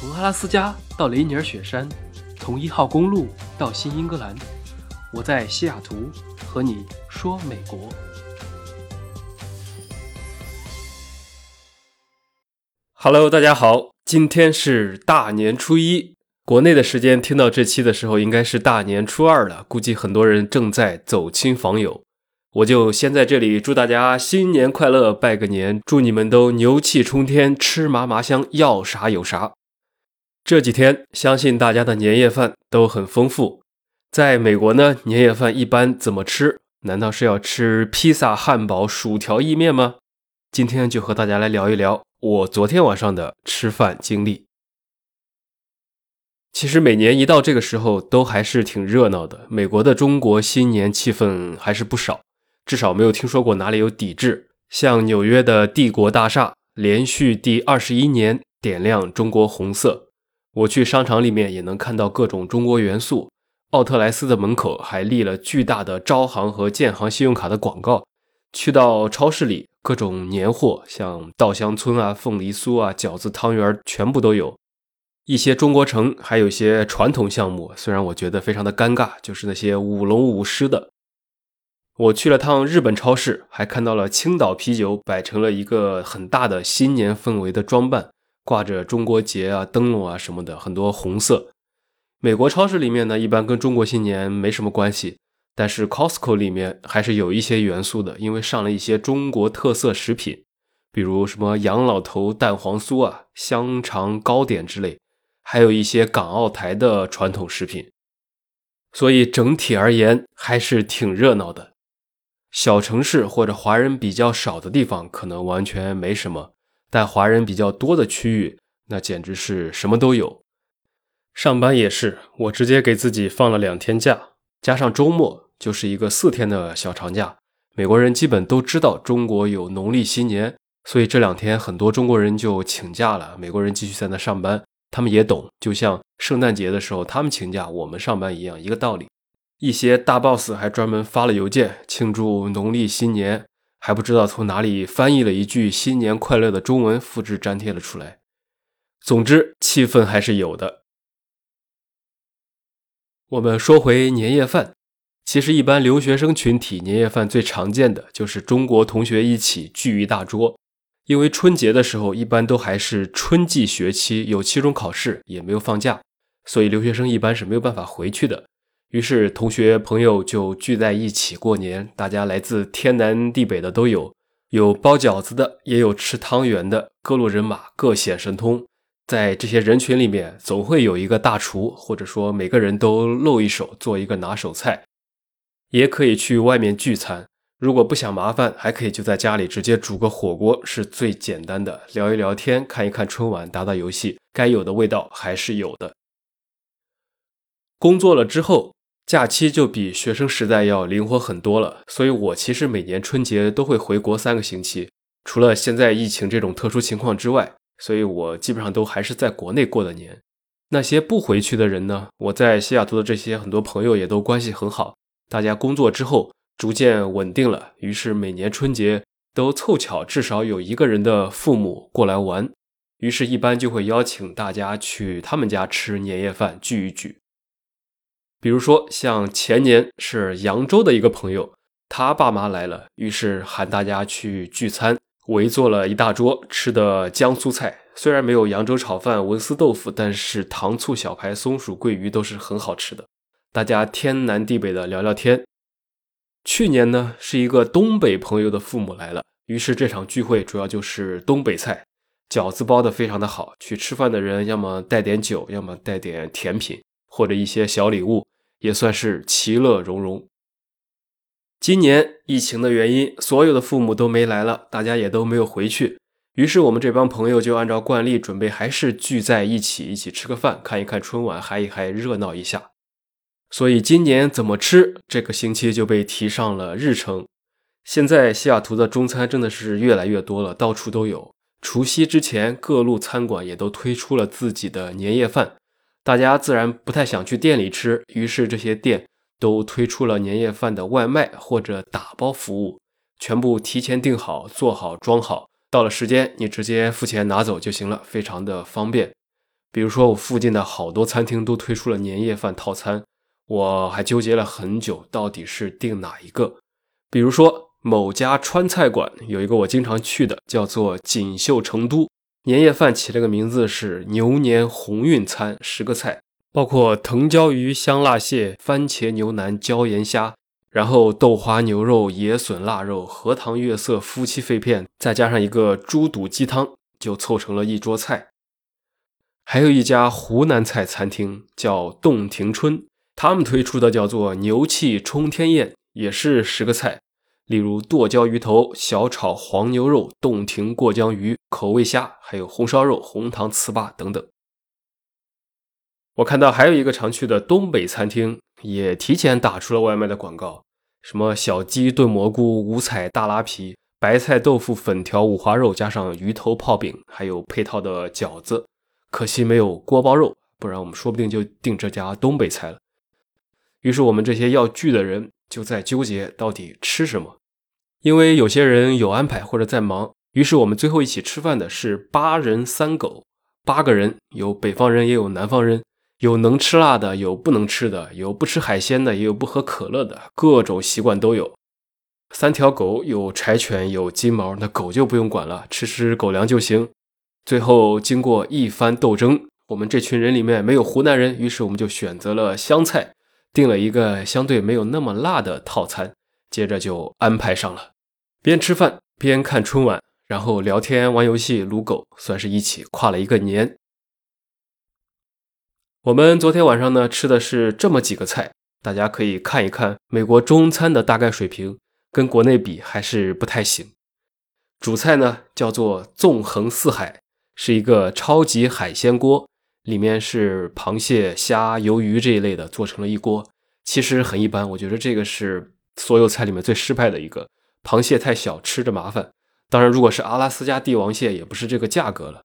从阿拉斯加到雷尼尔雪山，从一号公路到新英格兰，我在西雅图和你说美国。Hello，大家好，今天是大年初一，国内的时间听到这期的时候应该是大年初二了，估计很多人正在走亲访友。我就先在这里祝大家新年快乐，拜个年，祝你们都牛气冲天，吃嘛嘛香，要啥有啥。这几天相信大家的年夜饭都很丰富。在美国呢，年夜饭一般怎么吃？难道是要吃披萨、汉堡、薯条、意面吗？今天就和大家来聊一聊我昨天晚上的吃饭经历。其实每年一到这个时候，都还是挺热闹的。美国的中国新年气氛还是不少。至少没有听说过哪里有抵制。像纽约的帝国大厦，连续第二十一年点亮中国红色。我去商场里面也能看到各种中国元素。奥特莱斯的门口还立了巨大的招行和建行信用卡的广告。去到超市里，各种年货，像稻香村啊、凤梨酥啊、饺子、汤圆，全部都有。一些中国城还有一些传统项目，虽然我觉得非常的尴尬，就是那些舞龙舞狮的。我去了趟日本超市，还看到了青岛啤酒摆成了一个很大的新年氛围的装扮，挂着中国结啊、灯笼啊什么的，很多红色。美国超市里面呢，一般跟中国新年没什么关系，但是 Costco 里面还是有一些元素的，因为上了一些中国特色食品，比如什么杨老头蛋黄酥啊、香肠糕点之类，还有一些港澳台的传统食品，所以整体而言还是挺热闹的。小城市或者华人比较少的地方，可能完全没什么；但华人比较多的区域，那简直是什么都有。上班也是，我直接给自己放了两天假，加上周末，就是一个四天的小长假。美国人基本都知道中国有农历新年，所以这两天很多中国人就请假了，美国人继续在那上班。他们也懂，就像圣诞节的时候他们请假，我们上班一样，一个道理。一些大 boss 还专门发了邮件庆祝农历新年，还不知道从哪里翻译了一句“新年快乐”的中文，复制粘贴了出来。总之，气氛还是有的。我们说回年夜饭，其实一般留学生群体年夜饭最常见的就是中国同学一起聚一大桌，因为春节的时候一般都还是春季学期，有期中考试，也没有放假，所以留学生一般是没有办法回去的。于是，同学朋友就聚在一起过年，大家来自天南地北的都有，有包饺子的，也有吃汤圆的，各路人马各显神通。在这些人群里面，总会有一个大厨，或者说每个人都露一手，做一个拿手菜。也可以去外面聚餐，如果不想麻烦，还可以就在家里直接煮个火锅，是最简单的。聊一聊天，看一看春晚，打打游戏，该有的味道还是有的。工作了之后。假期就比学生时代要灵活很多了，所以我其实每年春节都会回国三个星期，除了现在疫情这种特殊情况之外，所以我基本上都还是在国内过的年。那些不回去的人呢？我在西雅图的这些很多朋友也都关系很好，大家工作之后逐渐稳定了，于是每年春节都凑巧至少有一个人的父母过来玩，于是一般就会邀请大家去他们家吃年夜饭聚一聚。比如说，像前年是扬州的一个朋友，他爸妈来了，于是喊大家去聚餐，围坐了一大桌，吃的江苏菜，虽然没有扬州炒饭、文思豆腐，但是糖醋小排、松鼠桂鱼都是很好吃的。大家天南地北的聊聊天。去年呢，是一个东北朋友的父母来了，于是这场聚会主要就是东北菜，饺子包的非常的好，去吃饭的人要么带点酒，要么带点甜品或者一些小礼物。也算是其乐融融。今年疫情的原因，所有的父母都没来了，大家也都没有回去。于是我们这帮朋友就按照惯例，准备还是聚在一起，一起吃个饭，看一看春晚，嗨一嗨，热闹一下。所以今年怎么吃，这个星期就被提上了日程。现在西雅图的中餐真的是越来越多了，到处都有。除夕之前，各路餐馆也都推出了自己的年夜饭。大家自然不太想去店里吃，于是这些店都推出了年夜饭的外卖或者打包服务，全部提前订好、做好、装好，到了时间你直接付钱拿走就行了，非常的方便。比如说，我附近的好多餐厅都推出了年夜饭套餐，我还纠结了很久，到底是订哪一个。比如说，某家川菜馆有一个我经常去的，叫做锦绣成都，年夜饭起了个名字是牛年鸿运餐，十个菜，包括藤椒鱼、香辣蟹、番茄牛腩、椒盐虾，然后豆花牛肉、野笋腊肉、荷塘月色、夫妻肺片，再加上一个猪肚鸡汤，就凑成了一桌菜。还有一家湖南菜餐厅叫洞庭春，他们推出的叫做牛气冲天宴，也是十个菜，例如剁椒鱼头、小炒黄牛肉、洞庭过江鱼、口味虾，还有红烧肉、红糖糍粑等等。我看到还有一个常去的东北餐厅，也提前打出了外卖的广告，什么小鸡炖蘑菇、五彩大拉皮、白菜豆腐粉条、五花肉，加上鱼头泡饼，还有配套的饺子。可惜没有锅包肉，不然我们说不定就订这家东北菜了。于是我们这些要聚的人就在纠结到底吃什么，因为有些人有安排或者在忙。于是我们最后一起吃饭的是八人三狗，八个人，有北方人也有南方人，有能吃辣的，有不能吃的，有不吃海鲜的，也有不喝可乐的，各种习惯都有。三条狗，有柴犬，有金毛，那狗就不用管了，吃吃狗粮就行。最后经过一番斗争，我们这群人里面没有湖南人，于是我们就选择了湘菜，订了一个相对没有那么辣的套餐。接着就安排上了，边吃饭边看春晚，然后聊天、玩游戏、撸狗，算是一起跨了一个年。我们昨天晚上呢吃的是这么几个菜，大家可以看一看美国中餐的大概水平，跟国内比还是不太行。主菜呢叫做纵横四海。是一个超级海鲜锅，里面是螃蟹、虾、鱿鱼这一类的，做成了一锅。其实很一般，我觉得这个是所有菜里面最失败的一个。螃蟹太小，吃着麻烦。当然，如果是阿拉斯加帝王蟹，也不是这个价格了。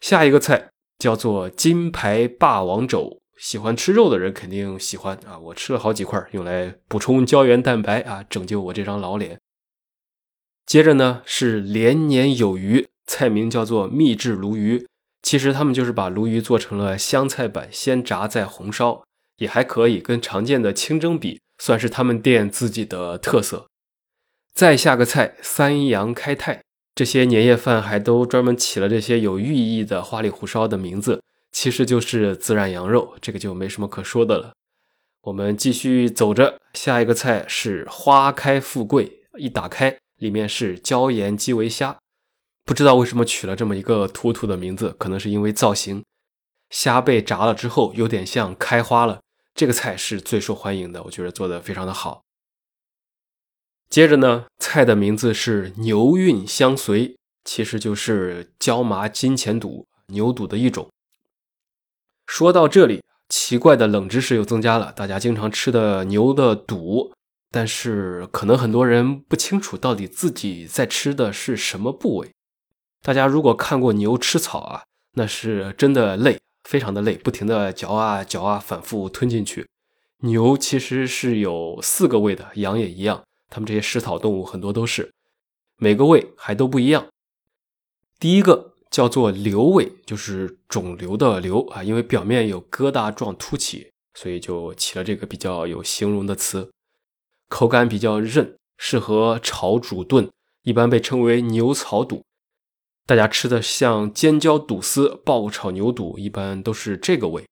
下一个菜叫做金牌霸王肘，喜欢吃肉的人肯定喜欢啊！我吃了好几块，用来补充胶原蛋白啊，拯救我这张老脸。接着呢是连年有余。菜名叫做秘制鲈鱼，其实他们就是把鲈鱼做成了湘菜版，先炸再红烧，也还可以跟常见的清蒸比，算是他们店自己的特色。再下个菜三阳开泰，这些年夜饭还都专门起了这些有寓意的花里胡哨的名字，其实就是孜然羊肉，这个就没什么可说的了。我们继续走着，下一个菜是花开富贵，一打开里面是椒盐基围虾。不知道为什么取了这么一个土土的名字，可能是因为造型。虾被炸了之后，有点像开花了。这个菜是最受欢迎的，我觉得做的非常的好。接着呢，菜的名字是牛运相随，其实就是椒麻金钱肚牛肚的一种。说到这里，奇怪的冷知识又增加了，大家经常吃的牛的肚，但是可能很多人不清楚到底自己在吃的是什么部位。大家如果看过牛吃草啊，那是真的累，非常的累，不停的嚼啊嚼啊，反复吞进去。牛其实是有四个胃的，羊也一样，它们这些食草动物很多都是，每个胃还都不一样。第一个叫做瘤胃，就是肿瘤的瘤啊，因为表面有疙瘩状凸起，所以就起了这个比较有形容的词。口感比较韧，适合炒、煮、炖，一般被称为牛草肚。大家吃的像尖椒肚丝、爆炒牛肚，一般都是这个胃。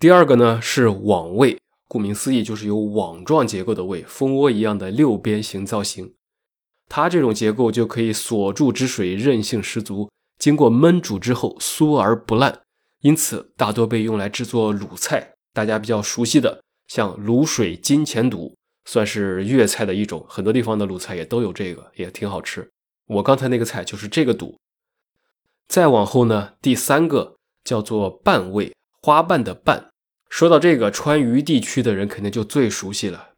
第二个呢是网胃，顾名思义就是有网状结构的胃，蜂窝一样的六边形造型。它这种结构就可以锁住汁水，韧性十足，经过焖煮之后酥而不烂，因此大多被用来制作卤菜。大家比较熟悉的像卤水金钱肚，算是粤菜的一种，很多地方的卤菜也都有这个，也挺好吃。我刚才那个菜就是这个肚，再往后呢，第三个叫做瓣味，花瓣的瓣。说到这个，川渝地区的人肯定就最熟悉了。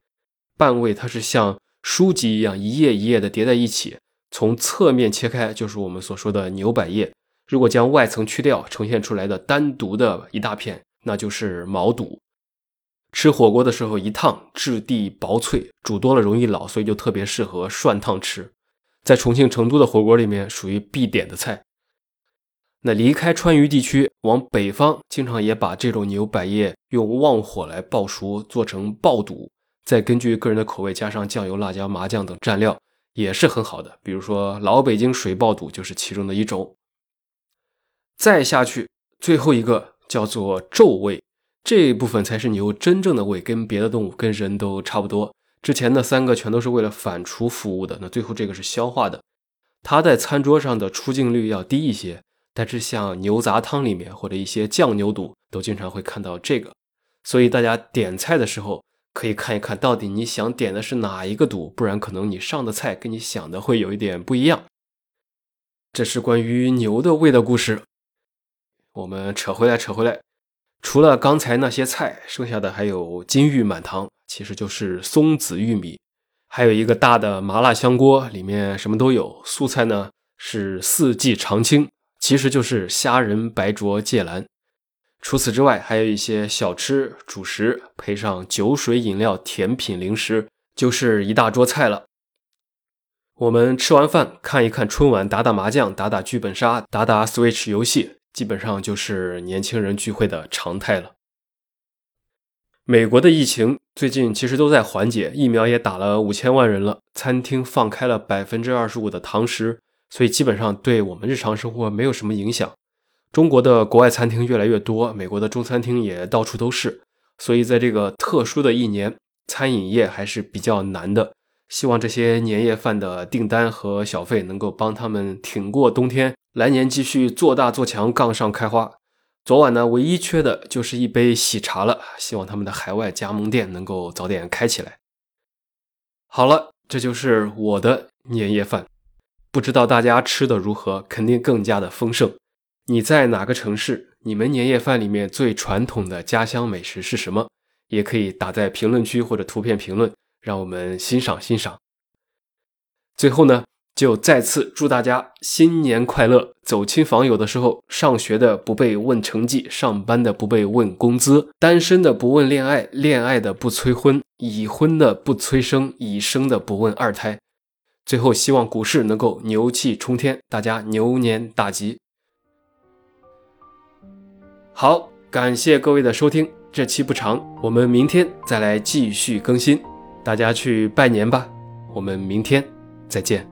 瓣味它是像书籍一样，一页一页的叠在一起，从侧面切开就是我们所说的牛百叶。如果将外层去掉，呈现出来的单独的一大片，那就是毛肚。吃火锅的时候一烫，质地薄脆，煮多了容易老，所以就特别适合涮烫吃。在重庆、成都的火锅里面属于必点的菜。那离开川渝地区，往北方，经常也把这种牛百叶用旺火来爆熟，做成爆肚，再根据个人的口味加上酱油、辣椒、麻酱等蘸料，也是很好的。比如说老北京水爆肚就是其中的一种。再下去，最后一个叫做皱胃，这一部分才是牛真正的胃，跟别的动物、跟人都差不多。之前的三个全都是为了反刍服务的，那最后这个是消化的，它在餐桌上的出镜率要低一些。但是像牛杂汤里面或者一些酱牛肚都经常会看到这个，所以大家点菜的时候可以看一看到底你想点的是哪一个肚，不然可能你上的菜跟你想的会有一点不一样。这是关于牛的胃的故事。我们扯回来，扯回来，除了刚才那些菜，剩下的还有金玉满堂，其实就是松子玉米，还有一个大的麻辣香锅，里面什么都有。素菜呢是四季常青。其实就是虾仁、白灼、芥蓝。除此之外，还有一些小吃、主食，配上酒水、饮料、甜品、零食，就是一大桌菜了。我们吃完饭，看一看春晚，打打麻将，打打剧本杀，打打 Switch 游戏，基本上就是年轻人聚会的常态了。美国的疫情最近其实都在缓解，疫苗也打了五千万人了，餐厅放开了百分之二十五的堂食。所以基本上对我们日常生活没有什么影响。中国的国外餐厅越来越多，美国的中餐厅也到处都是。所以在这个特殊的一年，餐饮业还是比较难的。希望这些年夜饭的订单和小费能够帮他们挺过冬天，来年继续做大做强，杠上开花。昨晚呢，唯一缺的就是一杯喜茶了。希望他们的海外加盟店能够早点开起来。好了，这就是我的年夜饭。不知道大家吃的如何，肯定更加的丰盛。你在哪个城市？你们年夜饭里面最传统的家乡美食是什么？也可以打在评论区或者图片评论，让我们欣赏欣赏。最后呢，就再次祝大家新年快乐！走亲访友的时候，上学的不被问成绩，上班的不被问工资，单身的不问恋爱，恋爱的不催婚，已婚的不催生，已生的不问二胎。最后，希望股市能够牛气冲天，大家牛年大吉。好，感谢各位的收听，这期不长，我们明天再来继续更新。大家去拜年吧，我们明天再见。